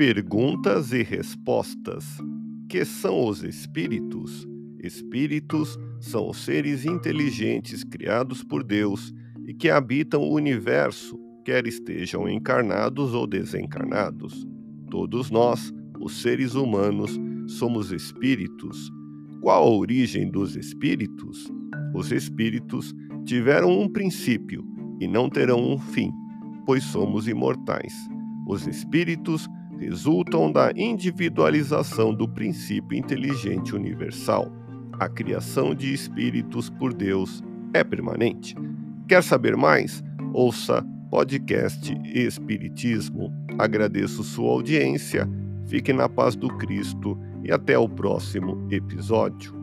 Perguntas e respostas. Que são os espíritos? Espíritos são os seres inteligentes criados por Deus e que habitam o universo, quer estejam encarnados ou desencarnados. Todos nós, os seres humanos, somos espíritos. Qual a origem dos espíritos? Os espíritos tiveram um princípio e não terão um fim, pois somos imortais. Os espíritos resultam da individualização do princípio inteligente universal. A criação de espíritos por Deus é permanente. Quer saber mais? Ouça podcast Espiritismo. Agradeço sua audiência, fique na paz do Cristo e até o próximo episódio.